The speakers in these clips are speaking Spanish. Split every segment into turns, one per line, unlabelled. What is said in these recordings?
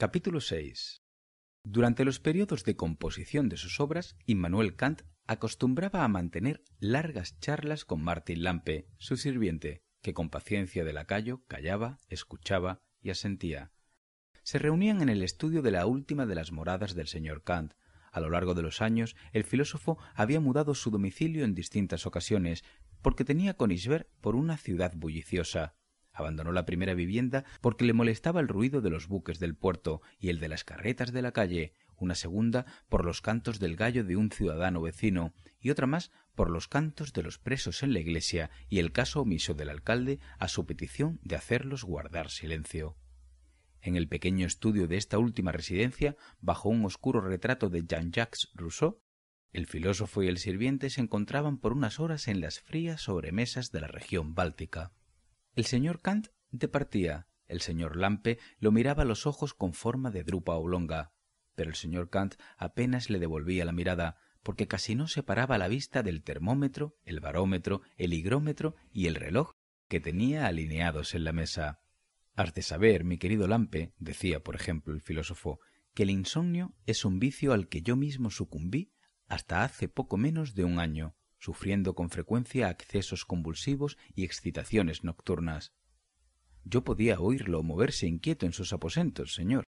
Capítulo 6 Durante los periodos de composición de sus obras, Immanuel Kant acostumbraba a mantener largas charlas con Martin Lampe, su sirviente, que con paciencia de lacayo callaba, escuchaba y asentía. Se reunían en el estudio de la última de las moradas del señor Kant. A lo largo de los años, el filósofo había mudado su domicilio en distintas ocasiones, porque tenía Conisberg por una ciudad bulliciosa. Abandonó la primera vivienda porque le molestaba el ruido de los buques del puerto y el de las carretas de la calle, una segunda por los cantos del gallo de un ciudadano vecino y otra más por los cantos de los presos en la iglesia y el caso omiso del alcalde a su petición de hacerlos guardar silencio. En el pequeño estudio de esta última residencia, bajo un oscuro retrato de Jean-Jacques Rousseau, el filósofo y el sirviente se encontraban por unas horas en las frías sobremesas de la región báltica. El señor Kant departía, el señor Lampe lo miraba a los ojos con forma de drupa oblonga, pero el señor Kant apenas le devolvía la mirada, porque casi no separaba la vista del termómetro, el barómetro, el higrómetro y el reloj que tenía alineados en la mesa. Has de saber, mi querido Lampe, decía, por ejemplo, el filósofo, que el insomnio es un vicio al que yo mismo sucumbí hasta hace poco menos de un año, sufriendo con frecuencia accesos convulsivos y excitaciones nocturnas. Yo podía oírlo moverse inquieto en sus aposentos, señor.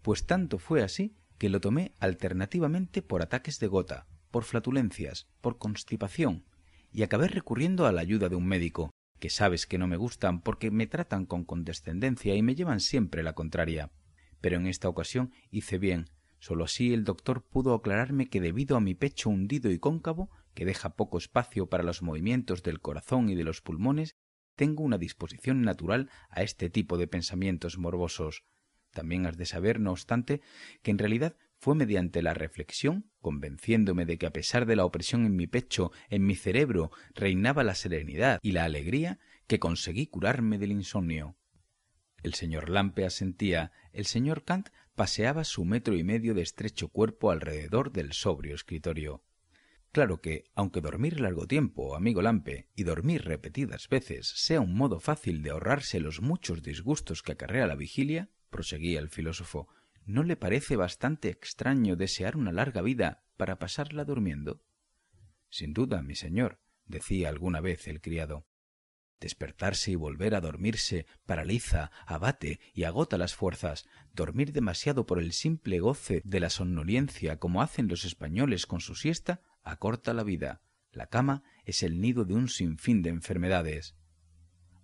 Pues tanto fue así que lo tomé alternativamente por ataques de gota, por flatulencias, por constipación, y acabé recurriendo a la ayuda de un médico, que sabes que no me gustan porque me tratan con condescendencia y me llevan siempre la contraria. Pero en esta ocasión hice bien. Sólo así el doctor pudo aclararme que debido a mi pecho hundido y cóncavo, que deja poco espacio para los movimientos del corazón y de los pulmones, tengo una disposición natural a este tipo de pensamientos morbosos. También has de saber, no obstante, que en realidad fue mediante la reflexión, convenciéndome de que a pesar de la opresión en mi pecho, en mi cerebro, reinaba la serenidad y la alegría, que conseguí curarme del insomnio. El señor Lampe asentía, el señor Kant paseaba su metro y medio de estrecho cuerpo alrededor del sobrio escritorio. Claro que, aunque dormir largo tiempo, amigo Lampe, y dormir repetidas veces sea un modo fácil de ahorrarse los muchos disgustos que acarrea la vigilia, proseguía el filósofo, ¿no le parece bastante extraño desear una larga vida para pasarla durmiendo? Sin duda, mi señor, decía alguna vez el criado. Despertarse y volver a dormirse paraliza, abate y agota las fuerzas. Dormir demasiado por el simple goce de la somnolencia, como hacen los españoles con su siesta, acorta la vida. La cama es el nido de un sinfín de enfermedades.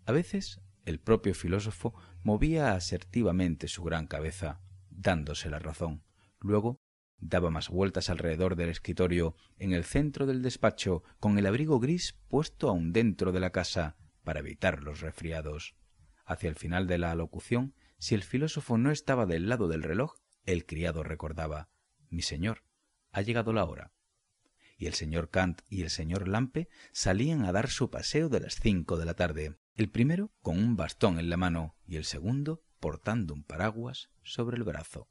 A veces el propio filósofo movía asertivamente su gran cabeza, dándose la razón. Luego daba más vueltas alrededor del escritorio, en el centro del despacho, con el abrigo gris puesto aún dentro de la casa, para evitar los resfriados. Hacia el final de la alocución, si el filósofo no estaba del lado del reloj, el criado recordaba Mi señor, ha llegado la hora. Y el señor Kant y el señor Lampe salían a dar su paseo de las cinco de la tarde, el primero con un bastón en la mano y el segundo portando un paraguas sobre el brazo.